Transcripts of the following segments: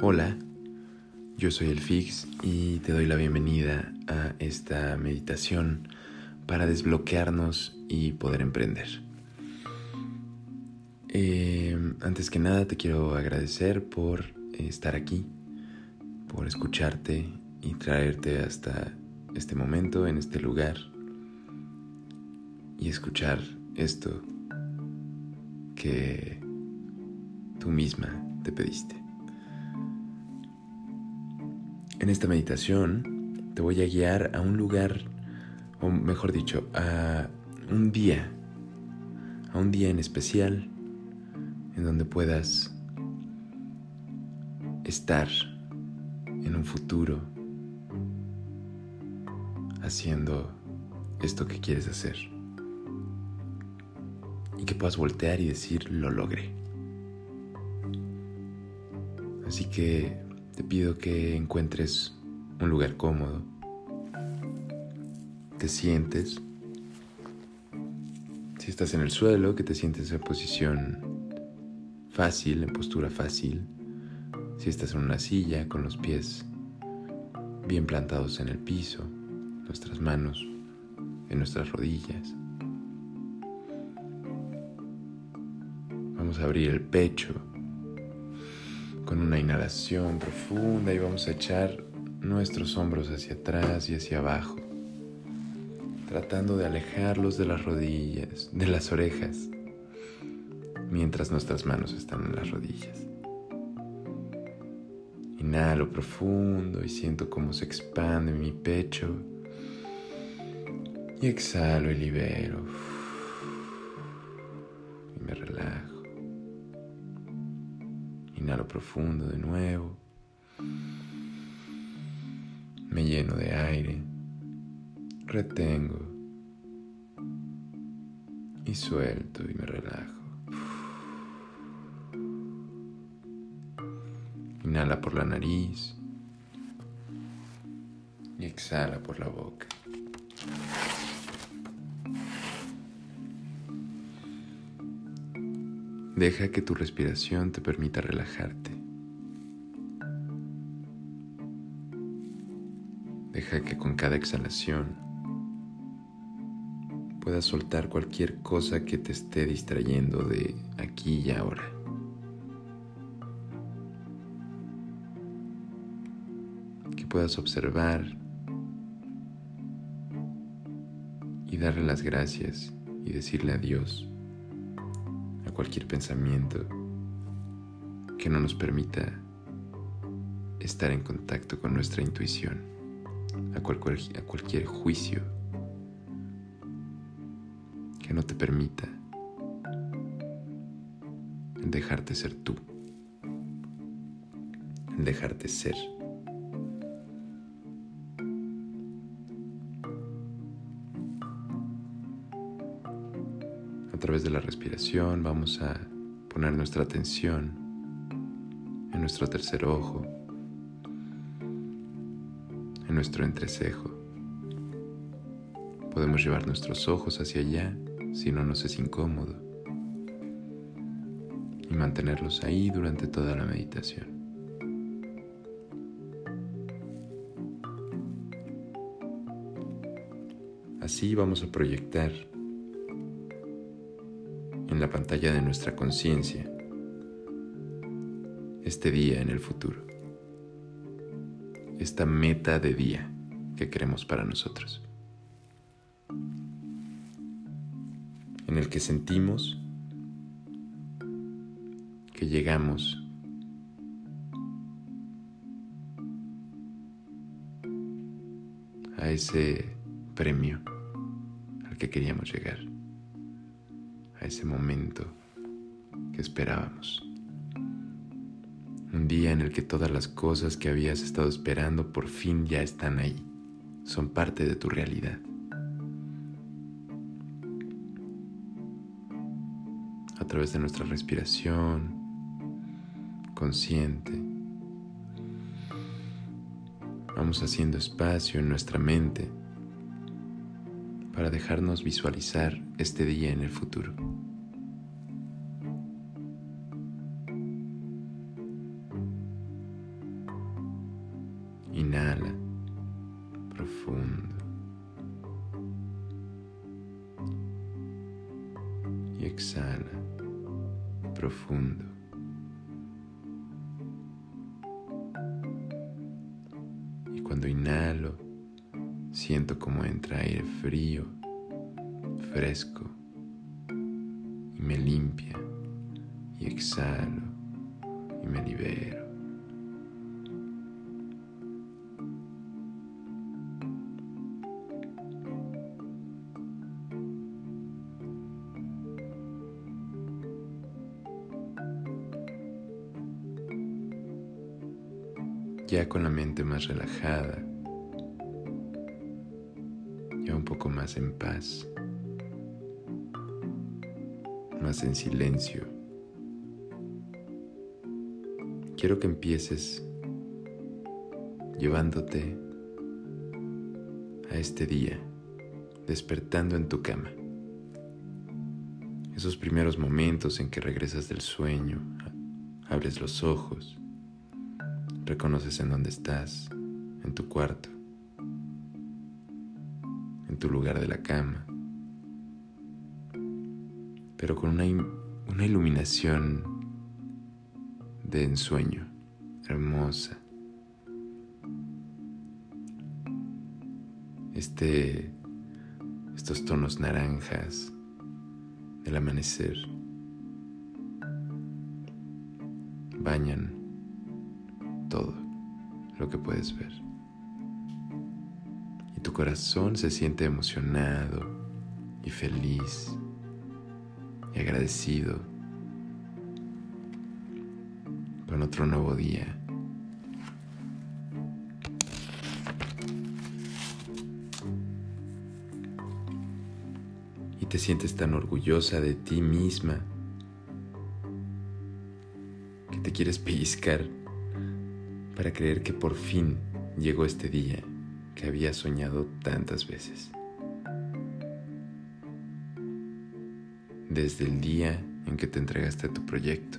Hola, yo soy el Fix y te doy la bienvenida a esta meditación para desbloquearnos y poder emprender. Eh, antes que nada te quiero agradecer por estar aquí, por escucharte y traerte hasta este momento, en este lugar y escuchar esto que tú misma te pediste. En esta meditación te voy a guiar a un lugar, o mejor dicho, a un día, a un día en especial en donde puedas estar en un futuro haciendo esto que quieres hacer. Y que puedas voltear y decir, lo logré. Así que te pido que encuentres un lugar cómodo, te sientes, si estás en el suelo, que te sientes en posición fácil, en postura fácil, si estás en una silla con los pies bien plantados en el piso, nuestras manos en nuestras rodillas. Vamos a abrir el pecho con una inhalación profunda y vamos a echar nuestros hombros hacia atrás y hacia abajo, tratando de alejarlos de las rodillas, de las orejas, mientras nuestras manos están en las rodillas. Inhalo profundo y siento cómo se expande mi pecho. Y exhalo y libero. Inhalo profundo de nuevo. Me lleno de aire. Retengo. Y suelto y me relajo. Inhala por la nariz. Y exhala por la boca. Deja que tu respiración te permita relajarte. Deja que con cada exhalación puedas soltar cualquier cosa que te esté distrayendo de aquí y ahora. Que puedas observar y darle las gracias y decirle adiós cualquier pensamiento que no nos permita estar en contacto con nuestra intuición, a, cualquier, a cualquier juicio que no te permita dejarte ser tú, dejarte ser. Través de la respiración vamos a poner nuestra atención en nuestro tercer ojo, en nuestro entrecejo. Podemos llevar nuestros ojos hacia allá si no nos es incómodo y mantenerlos ahí durante toda la meditación. Así vamos a proyectar en la pantalla de nuestra conciencia este día en el futuro, esta meta de día que queremos para nosotros, en el que sentimos que llegamos a ese premio al que queríamos llegar ese momento que esperábamos. Un día en el que todas las cosas que habías estado esperando por fin ya están ahí, son parte de tu realidad. A través de nuestra respiración consciente, vamos haciendo espacio en nuestra mente para dejarnos visualizar este día en el futuro. Cuando inhalo, siento como entra aire frío, fresco, y me limpia. Y exhalo y me libero. Ya con la mente más relajada, ya un poco más en paz, más en silencio. Quiero que empieces llevándote a este día, despertando en tu cama. Esos primeros momentos en que regresas del sueño, abres los ojos, Reconoces en dónde estás, en tu cuarto, en tu lugar de la cama, pero con una, una iluminación de ensueño hermosa. Este, estos tonos naranjas del amanecer bañan todo lo que puedes ver. Y tu corazón se siente emocionado y feliz y agradecido con otro nuevo día. Y te sientes tan orgullosa de ti misma que te quieres pellizcar para creer que por fin llegó este día que había soñado tantas veces. Desde el día en que te entregaste a tu proyecto.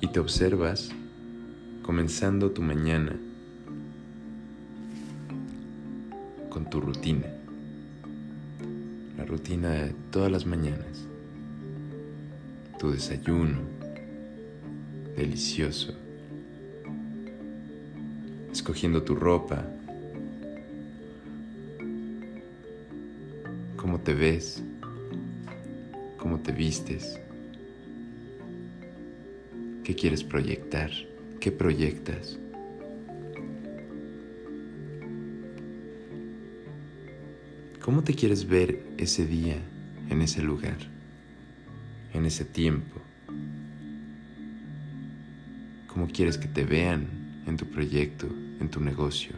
Y te observas comenzando tu mañana con tu rutina, la rutina de todas las mañanas tu desayuno. Delicioso, escogiendo tu ropa, cómo te ves, cómo te vistes, qué quieres proyectar, qué proyectas. ¿Cómo te quieres ver ese día en ese lugar? En ese tiempo? ¿Cómo quieres que te vean en tu proyecto, en tu negocio?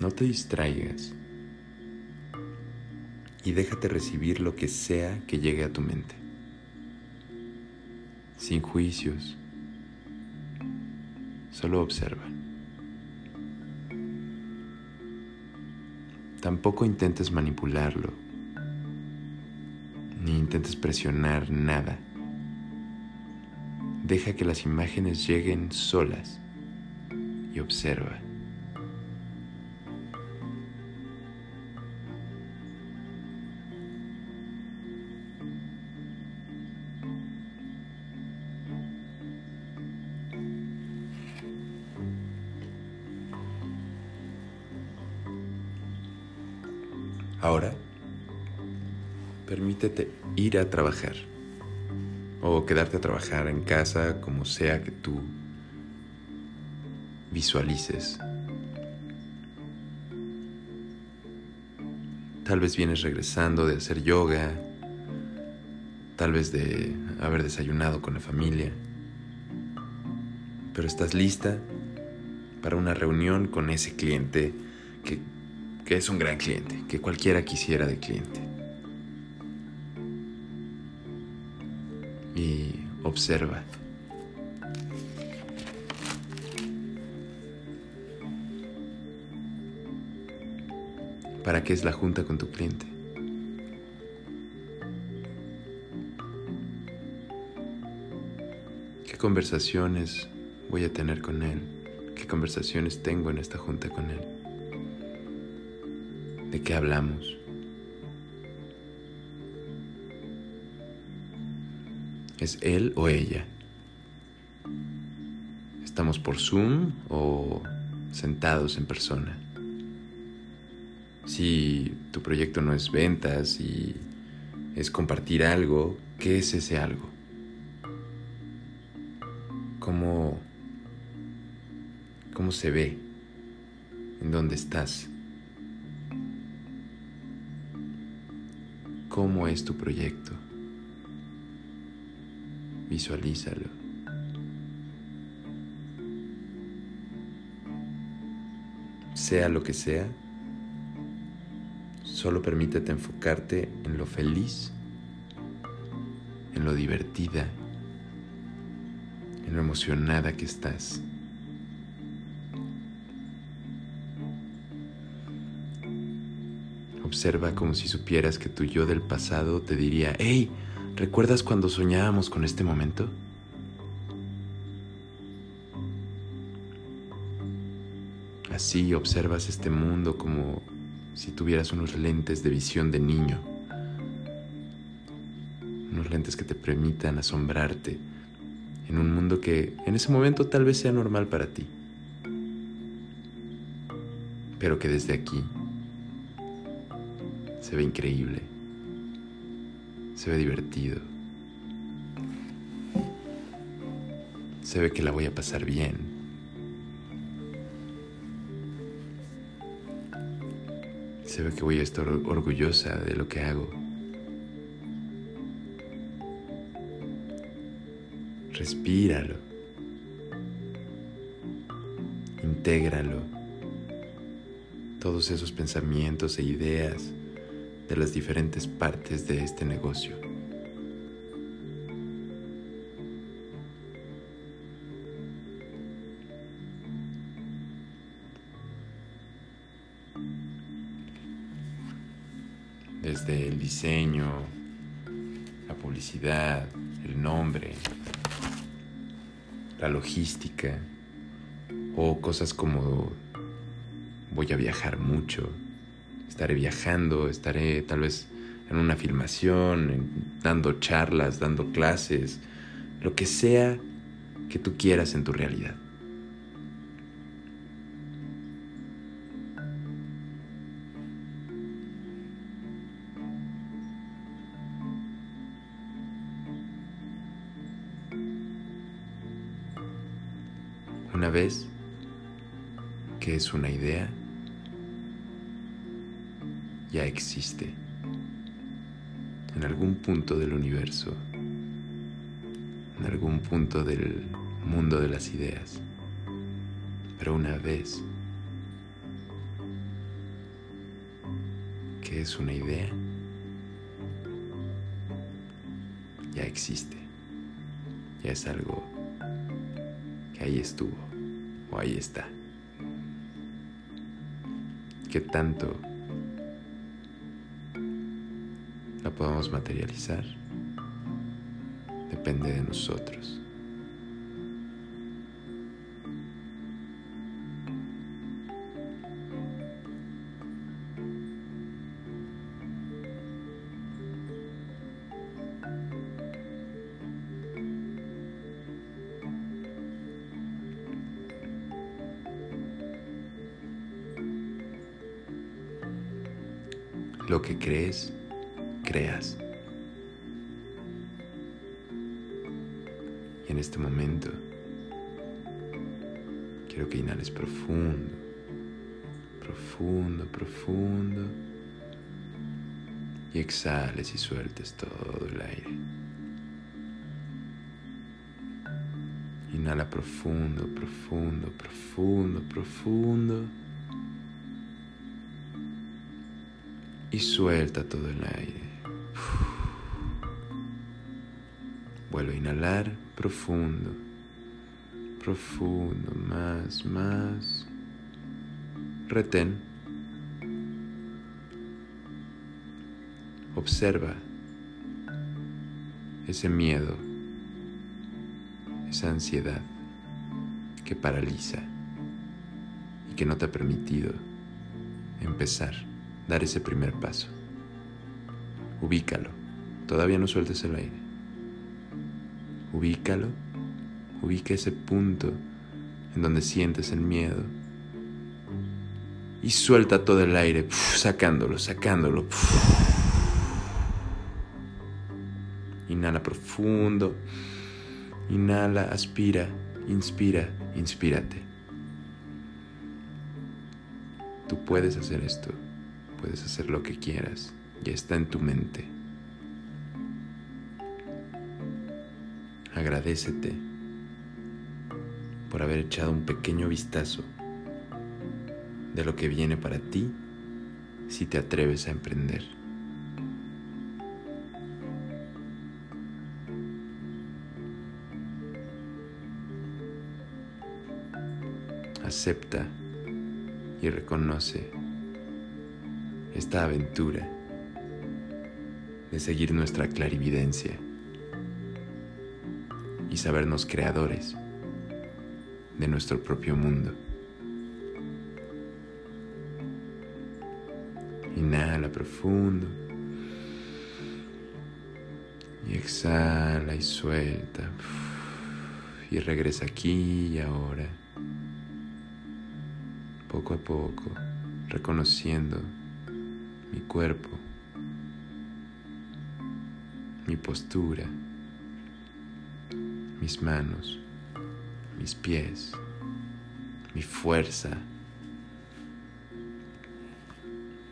No te distraigas y déjate recibir lo que sea que llegue a tu mente, sin juicios. Solo observa. Tampoco intentes manipularlo, ni intentes presionar nada. Deja que las imágenes lleguen solas y observa. Permítete ir a trabajar o quedarte a trabajar en casa como sea que tú visualices. Tal vez vienes regresando de hacer yoga, tal vez de haber desayunado con la familia, pero estás lista para una reunión con ese cliente que es un gran cliente, que cualquiera quisiera de cliente. observa. ¿Para qué es la junta con tu cliente? ¿Qué conversaciones voy a tener con él? ¿Qué conversaciones tengo en esta junta con él? ¿De qué hablamos? ¿Es Él o ella? ¿Estamos por Zoom o sentados en persona? Si tu proyecto no es ventas y es compartir algo, ¿qué es ese algo? ¿Cómo, cómo se ve? ¿En dónde estás? ¿Cómo es tu proyecto? Visualízalo. Sea lo que sea, solo permítete enfocarte en lo feliz, en lo divertida, en lo emocionada que estás. Observa como si supieras que tu yo del pasado te diría, hey, ¿recuerdas cuando soñábamos con este momento? Así observas este mundo como si tuvieras unos lentes de visión de niño, unos lentes que te permitan asombrarte en un mundo que en ese momento tal vez sea normal para ti, pero que desde aquí se ve increíble, se ve divertido, se ve que la voy a pasar bien. Se ve que voy a estar orgullosa de lo que hago. Respíralo. Intégralo. Todos esos pensamientos e ideas de las diferentes partes de este negocio. Desde el diseño, la publicidad, el nombre, la logística o cosas como voy a viajar mucho, estaré viajando, estaré tal vez en una filmación, dando charlas, dando clases, lo que sea que tú quieras en tu realidad. Una vez que es una idea, ya existe en algún punto del universo, en algún punto del mundo de las ideas. Pero una vez que es una idea, ya existe, ya es algo que ahí estuvo o ahí está. ¿Qué tanto la podemos materializar depende de nosotros. Lo que crees Y en este momento quiero que inhales profundo, profundo, profundo. Y exhales y sueltes todo el aire. Inhala profundo, profundo, profundo, profundo. Y suelta todo el aire. Vuelve a inhalar profundo, profundo, más, más. Retén. Observa ese miedo, esa ansiedad que paraliza y que no te ha permitido empezar, dar ese primer paso. Ubícalo, todavía no sueltes el aire. Ubícalo, ubica ese punto en donde sientes el miedo y suelta todo el aire, sacándolo, sacándolo. Inhala profundo. Inhala, aspira, inspira, inspírate. Tú puedes hacer esto, puedes hacer lo que quieras, ya está en tu mente. Agradecete por haber echado un pequeño vistazo de lo que viene para ti si te atreves a emprender. Acepta y reconoce esta aventura de seguir nuestra clarividencia y sabernos creadores de nuestro propio mundo. Inhala profundo. Y exhala y suelta. Y regresa aquí y ahora. Poco a poco, reconociendo mi cuerpo, mi postura, mis manos, mis pies, mi fuerza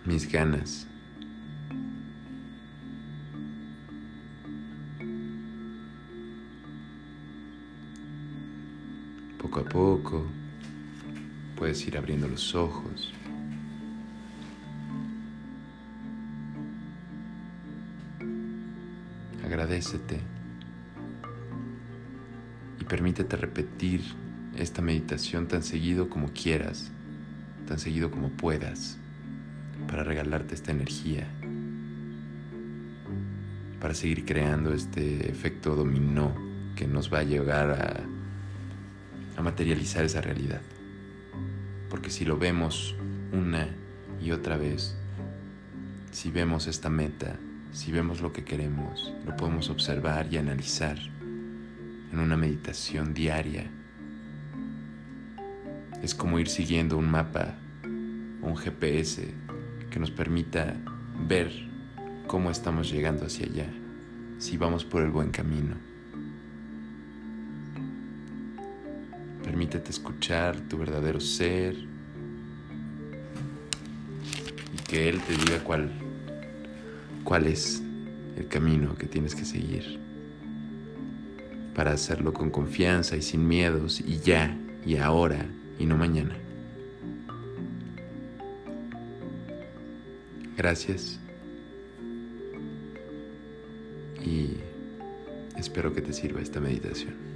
mis ganas. Poco a poco puedes ir abriendo los ojos. Y permítete repetir esta meditación tan seguido como quieras, tan seguido como puedas para regalarte esta energía, para seguir creando este efecto dominó que nos va a llegar a materializar esa realidad. Porque si lo vemos una y otra vez, si vemos esta meta, si vemos lo que queremos, lo podemos observar y analizar en una meditación diaria. Es como ir siguiendo un mapa, un GPS que nos permita ver cómo estamos llegando hacia allá, si vamos por el buen camino. Permítete escuchar tu verdadero ser y que Él te diga cuál, cuál es el camino que tienes que seguir para hacerlo con confianza y sin miedos y ya y ahora y no mañana. Gracias. Y espero que te sirva esta meditación.